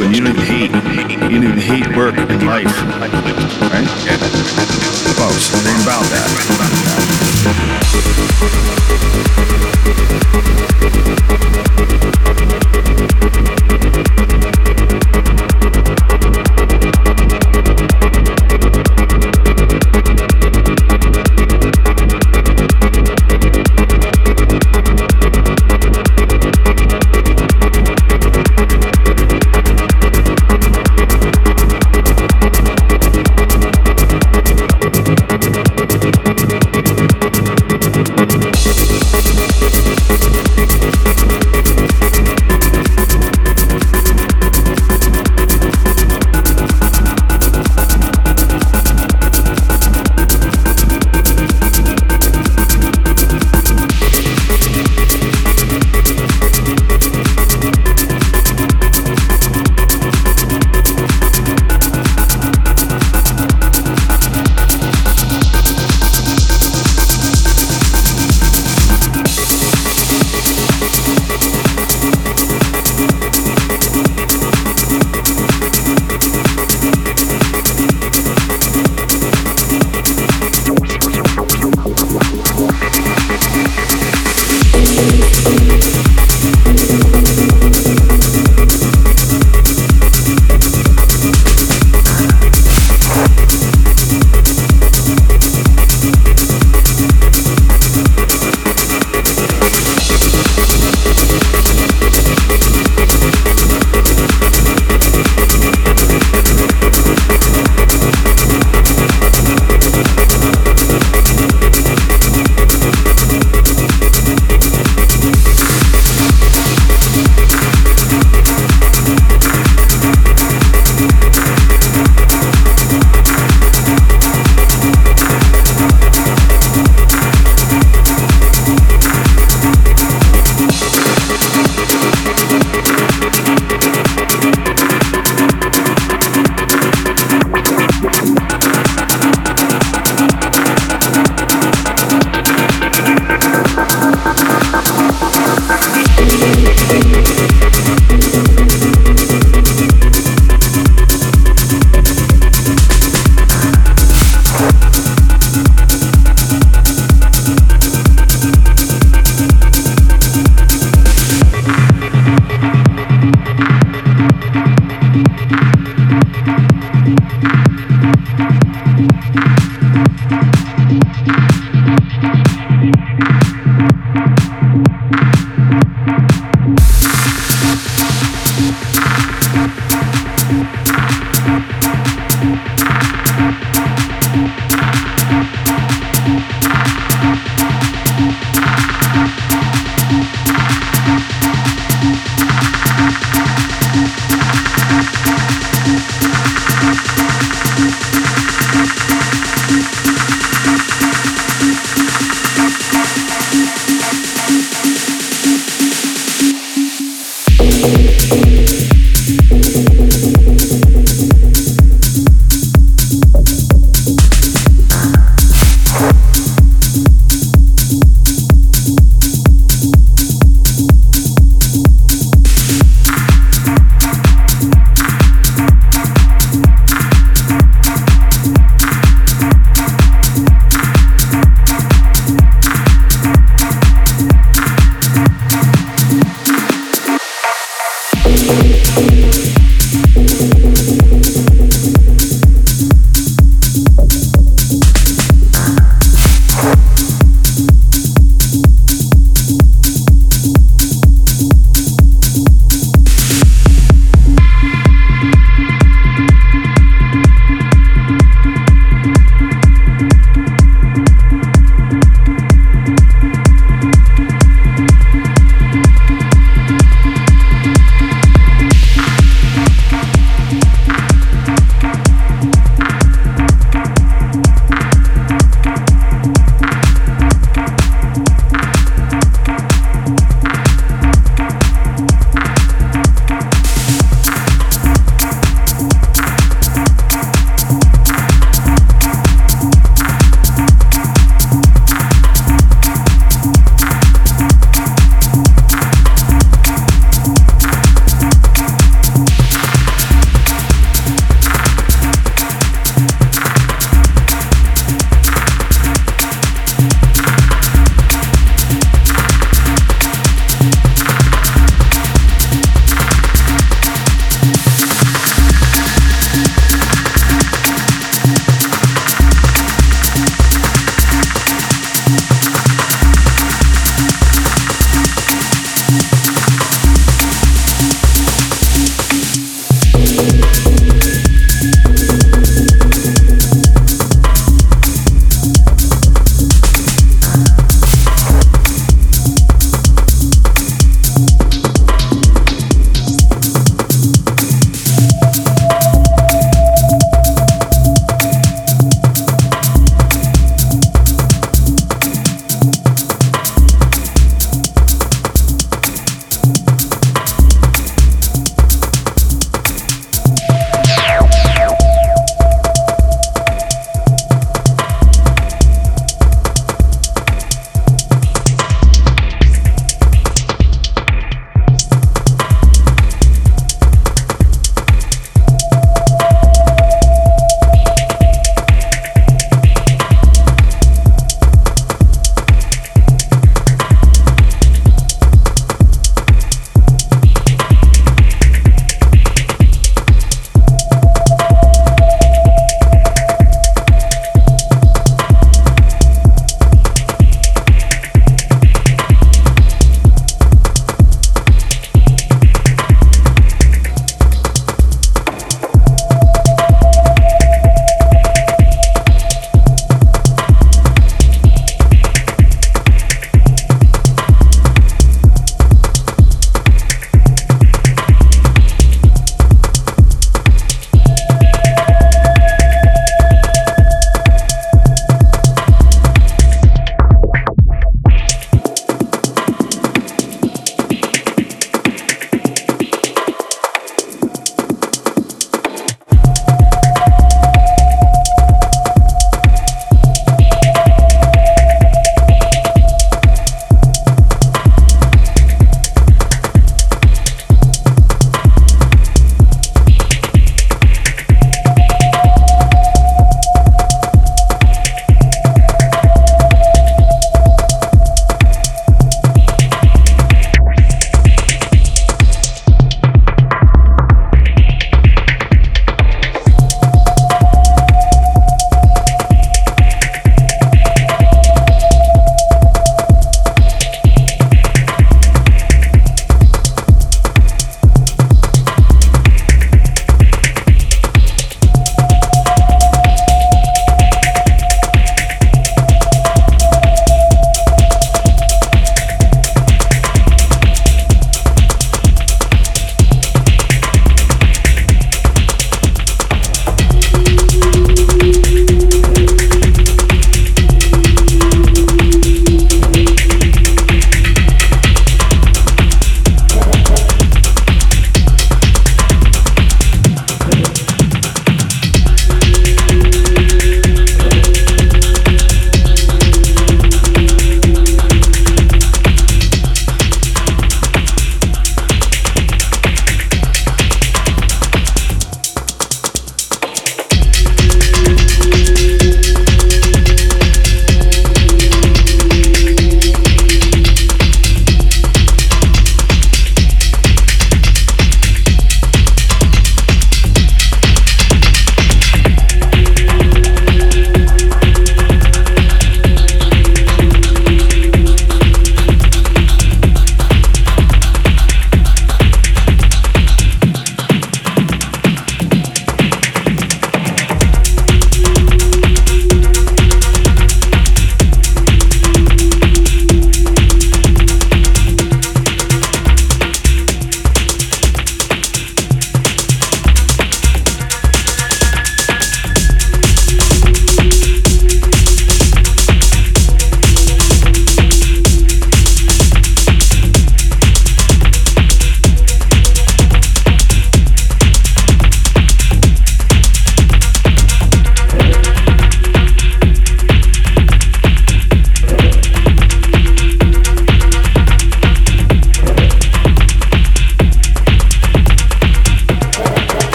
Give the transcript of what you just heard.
Thank